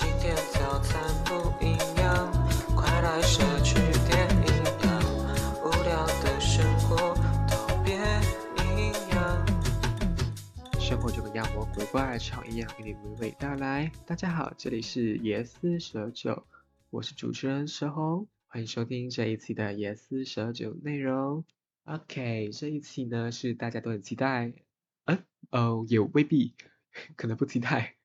今天早餐不一样，快来摄取点营养，无聊的生活都别营养。生活就跟妖魔鬼怪吵一样，给你娓娓道来。大家好，这里是野思蛇酒，我是主持人蛇红，欢迎收听这一期的野思蛇酒内容。OK，这一期呢是大家都很期待，嗯，哦，也未必，可能不期待，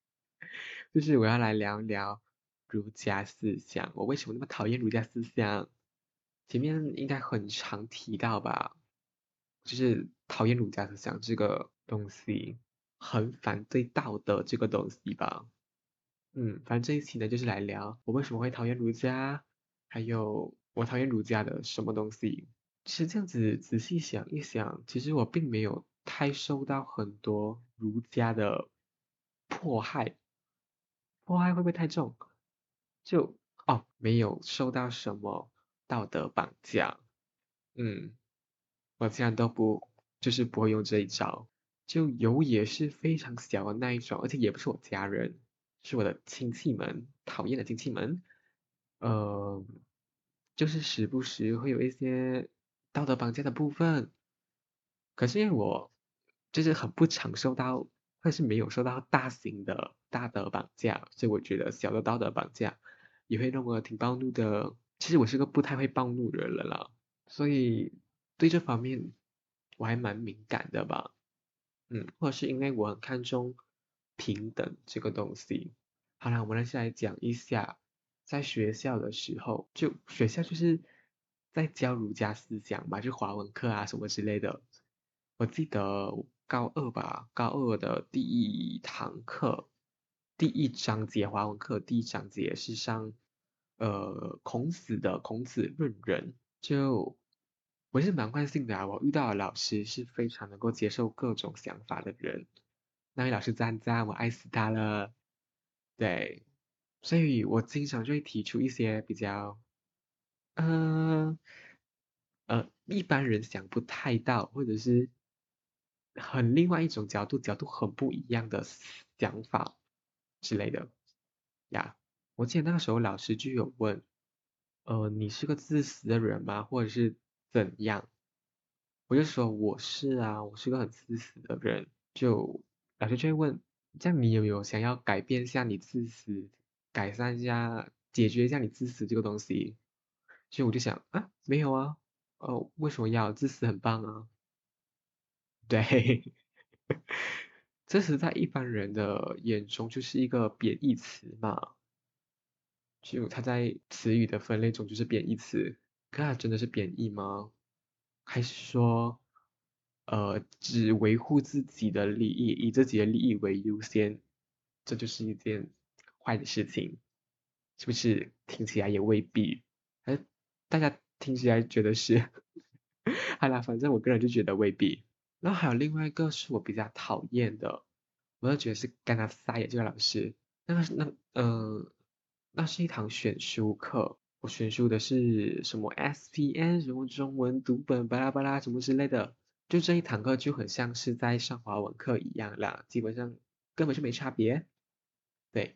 就是我要来聊一聊儒家思想。我为什么那么讨厌儒家思想？前面应该很常提到吧，就是讨厌儒家思想这个东西，很反对道德这个东西吧。嗯，反正这一期呢，就是来聊我为什么会讨厌儒家，还有我讨厌儒家的什么东西。其实这样子仔细想一想，其实我并没有太受到很多儒家的迫害，迫害会不会太重？就哦，没有受到什么道德绑架，嗯，我竟然都不就是不会用这一招，就有也是非常小的那一种，而且也不是我家人，是我的亲戚们，讨厌的亲戚们，呃，就是时不时会有一些道德绑架的部分，可是因为我就是很不常受到，但是没有受到大型的大的绑架，所以我觉得小的道德绑架也会让我挺暴怒的。其实我是个不太会暴怒的人了啦，所以对这方面我还蛮敏感的吧。嗯，或者是因为我很看重平等这个东西。好了，我们来先来讲一下，在学校的时候，就学校就是在教儒家思想嘛，就华文课啊什么之类的。我记得高二吧，高二的第一堂课，第一章节华文课第一章节是上呃孔子的《孔子论人》，就我是蛮惯性的啊，我遇到的老师是非常能够接受各种想法的人。那位老师赞赞，我爱死他了。对，所以我经常就会提出一些比较，嗯呃一般人想不太到，或者是很另外一种角度，角度很不一样的想法之类的呀。我记得那个时候老师就有问，呃，你是个自私的人吗？或者是怎样？我就说我是啊，我是个很自私的人。就老师就会问，这样你有没有想要改变一下你自私，改善一下，解决一下你自私这个东西？所以我就想啊，没有啊，呃，为什么要自私？很棒啊。对，这是在一般人的眼中就是一个贬义词嘛，就它在词语的分类中就是贬义词，可它真的是贬义吗？还是说，呃，只维护自己的利益，以自己的利益为优先，这就是一件坏的事情，是不是？听起来也未必，哎，大家听起来觉得是，好啦，反正我个人就觉得未必。然后还有另外一个是我比较讨厌的，我就觉得是甘纳撒野这个老师，那个那嗯，那是一堂选修课，我选修的是什么 SPN 什么中文读本巴拉巴拉什么之类的，就这一堂课就很像是在上华文课一样啦，基本上根本就没差别，对，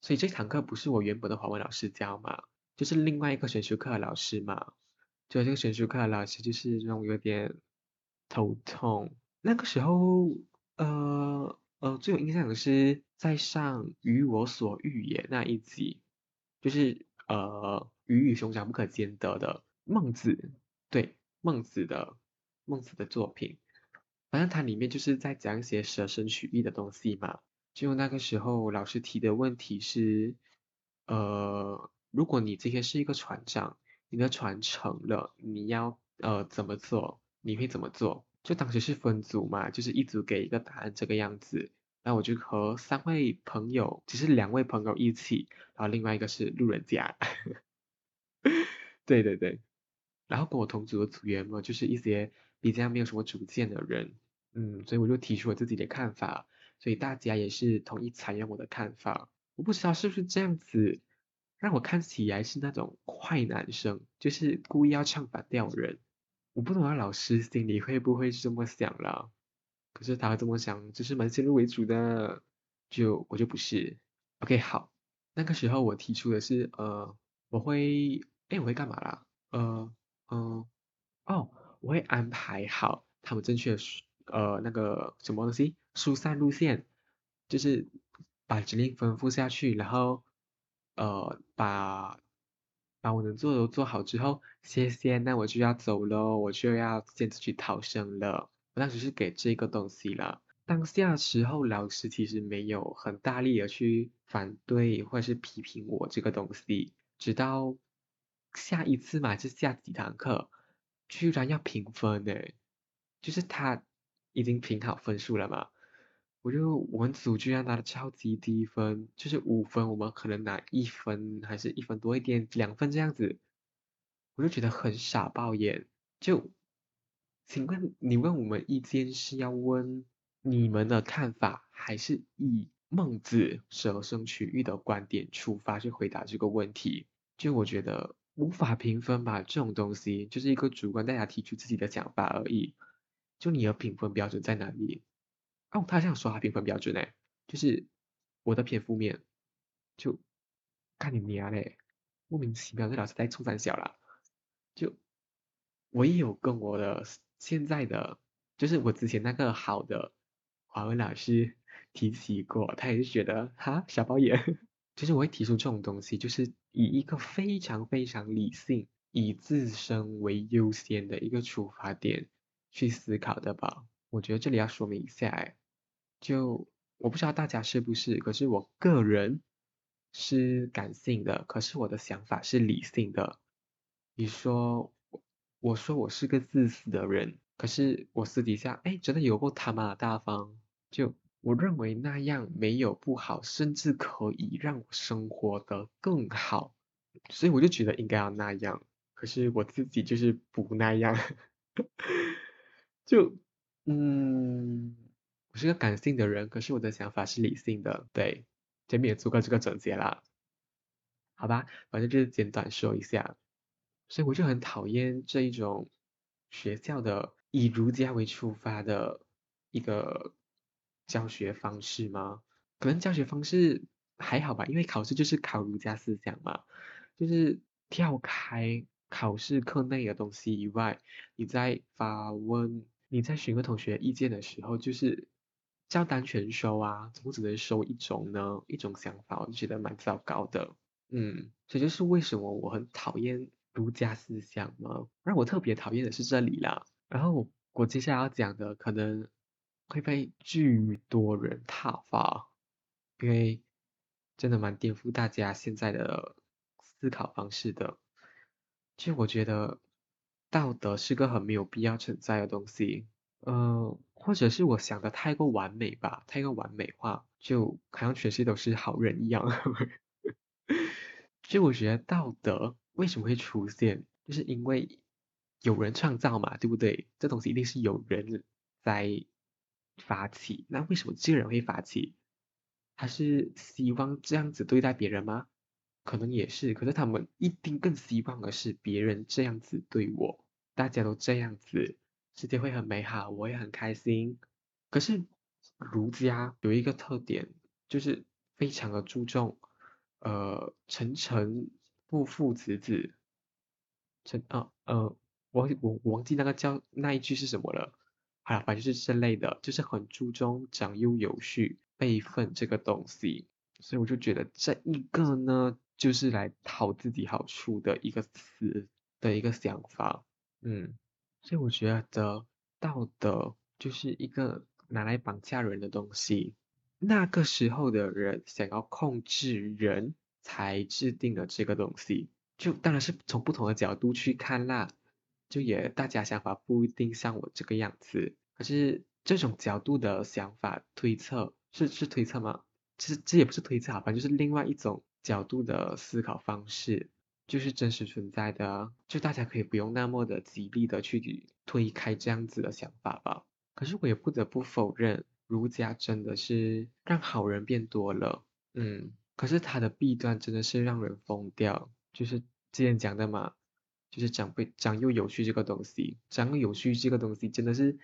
所以这堂课不是我原本的华文老师教嘛，就是另外一个选修课的老师嘛，就这个选修课的老师就是那种有点。头痛，那个时候，呃呃，最有印象的是在上《与我所欲也》那一集，就是呃“鱼与熊掌不可兼得”的孟子，对孟子的孟子的作品，反正它里面就是在讲一些舍身取义的东西嘛。就那个时候老师提的问题是，呃，如果你今天是一个船长，你的船沉了，你要呃怎么做？你会怎么做？就当时是分组嘛，就是一组给一个答案这个样子。然后我就和三位朋友，只是两位朋友一起，然后另外一个是路人甲。对对对。然后跟我同组的组员嘛，就是一些比较没有什么主见的人。嗯，所以我就提出了自己的看法，所以大家也是同意采用我的看法。我不知道是不是这样子，让我看起来是那种坏男生，就是故意要唱反调人。我不懂他老师心里会不会是这么想了，可是他这么想，就是蛮先入为主的，就我就不是。OK，好，那个时候我提出的是，呃，我会，哎，我会干嘛啦？呃，嗯，哦，我会安排好他们正确的呃，那个什么东西疏散路线，就是把指令吩咐下去，然后，呃，把把我能做的都做好之后，谢谢，那我就要走了，我就要坚持去逃生了。我当时是给这个东西了。当下时候，老师其实没有很大力的去反对或者是批评我这个东西，直到下一次嘛，就下几堂课，居然要评分呢，就是他已经评好分数了嘛，我就我们组居然拿了超级低分，就是五分，我们可能拿一分还是一分多一点，两分这样子，我就觉得很傻爆眼，就，请问你问我们意见是要问？你们的看法还是以孟子舍生取义的观点出发去回答这个问题，就我觉得无法评分吧，这种东西就是一个主观，大家提出自己的想法而已。就你的评分标准在哪里？哦，他这样说他评分标准哎，就是我的偏负面，就看你娘嘞，莫名其妙，这老师在冲三小了。就我也有跟我的现在的，就是我之前那个好的。华文老师 提起过，他也是觉得哈小包眼，就是我会提出这种东西，就是以一个非常非常理性，以自身为优先的一个出发点去思考的吧。我觉得这里要说明一下，哎，就我不知道大家是不是，可是我个人是感性的，可是我的想法是理性的。你说，我说我是个自私的人。可是我私底下，哎，真的有过他妈的大方，就我认为那样没有不好，甚至可以让我生活的更好，所以我就觉得应该要那样。可是我自己就是不那样，就，嗯，是个感性的人，可是我的想法是理性的，对，前面也做过这个总结啦，好吧，反正就是简短说一下，所以我就很讨厌这一种学校的。以儒家为出发的一个教学方式吗？可能教学方式还好吧，因为考试就是考儒家思想嘛，就是跳开考试课内的东西以外，你在发问、你在询问同学意见的时候，就是照单全收啊，怎么只能收一种呢？一种想法，我就觉得蛮糟糕的。嗯，这就是为什么我很讨厌儒家思想嘛，让我特别讨厌的是这里啦。然后我接下来要讲的可能会被巨多人挞伐，因为真的蛮颠覆大家现在的思考方式的。其实我觉得道德是个很没有必要存在的东西，呃，或者是我想的太过完美吧，太过完美化，就好像全世界都是好人一样。就我觉得道德为什么会出现，就是因为。有人创造嘛，对不对？这东西一定是有人在发起。那为什么这个人会发起？他是希望这样子对待别人吗？可能也是。可是他们一定更希望的是别人这样子对我，大家都这样子，世界会很美好，我也很开心。可是儒家有一个特点，就是非常的注重，呃，臣臣父父子子，臣啊呃。我我我忘记那个叫那一句是什么了，好了，反正就是这类的，就是很注重长幼有序、辈分这个东西，所以我就觉得这一个呢，就是来讨自己好处的一个词的一个想法，嗯，所以我觉得道德就是一个拿来绑架人的东西，那个时候的人想要控制人才制定了这个东西，就当然是从不同的角度去看啦。就也大家想法不一定像我这个样子，可是这种角度的想法推测是是推测吗？其实这也不是推测，反正就是另外一种角度的思考方式，就是真实存在的，就大家可以不用那么的极力的去推开这样子的想法吧。可是我也不得不否认，儒家真的是让好人变多了，嗯，可是它的弊端真的是让人疯掉，就是之前讲的嘛。就是长辈长幼有序这个东西，长幼有序这个东西真的是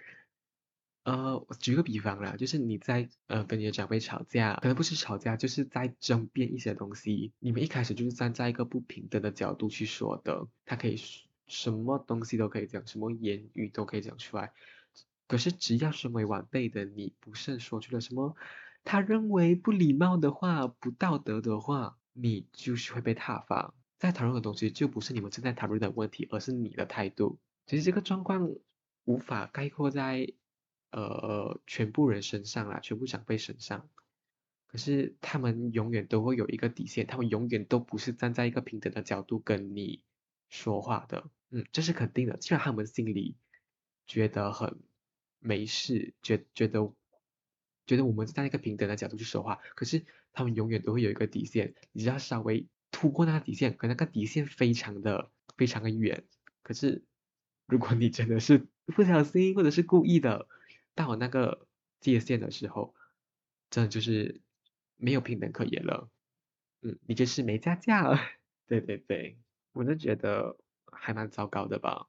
呃，我举个比方啦，就是你在呃跟你的长辈吵架，可能不是吵架，就是在争辩一些东西。你们一开始就是站在一个不平等的角度去说的，他可以什么东西都可以讲，什么言语都可以讲出来。可是只要身为晚辈的你，不慎说出了什么他认为不礼貌的话、不道德的话，你就是会被踏伐。在讨论的东西就不是你们正在讨论的问题，而是你的态度。其实这个状况无法概括在呃全部人身上啦，全部长辈身上。可是他们永远都会有一个底线，他们永远都不是站在一个平等的角度跟你说话的。嗯，这是肯定的。既然他们心里觉得很没事，觉觉得觉得我们站在一个平等的角度去说话，可是他们永远都会有一个底线，你只要稍微。突破那个底线，可那个底线非常的非常的远。可是如果你真的是不小心或者是故意的到那个界限的时候，真的就是没有平等可言了。嗯，你就是没家教。对对对，我就觉得还蛮糟糕的吧。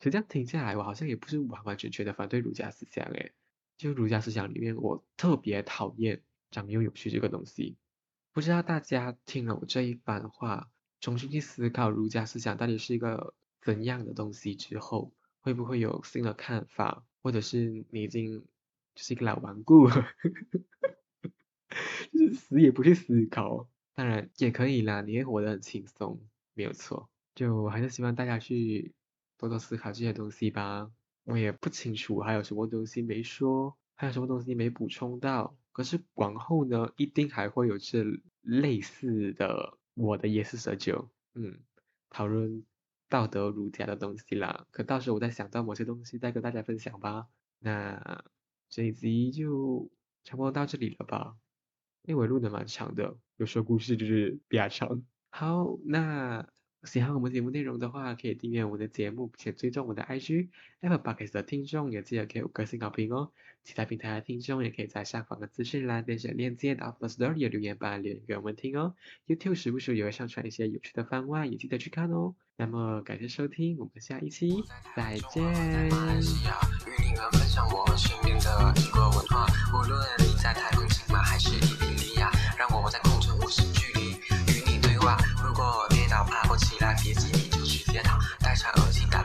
实这样听下来，我好像也不是完完全全的反对儒家思想诶。就儒家思想里面，我特别讨厌长幼有序这个东西。不知道大家听了我这一番话，重新去思考儒家思想到底是一个怎样的东西之后，会不会有新的看法，或者是你已经就是一个老顽固，就是死也不去思考，当然也可以啦，你也活得很轻松，没有错。就还是希望大家去多多思考这些东西吧。我也不清楚还有什么东西没说，还有什么东西没补充到。可是往后呢，一定还会有这类似的我的夜思蛇酒，嗯，讨论道德儒家的东西啦。可到时候我再想到某些东西再跟大家分享吧。那这一集就差不多到这里了吧？因为录的蛮长的，有时候故事就是比较长。好，那。喜欢我们节目内容的话，可以订阅我们的节目，且追踪我的 IG。Apple Podcast 的听众也记得给五颗星好评哦。其他平台的听众也可以在下方的资讯栏点选链接到 First Story 留言板留言给我们听哦。YouTube 时不时也会上传一些有趣的番外，也记得去看哦。那么感谢收听，我们下一期再见。起来，别急，你就去跌倒，戴上耳机打。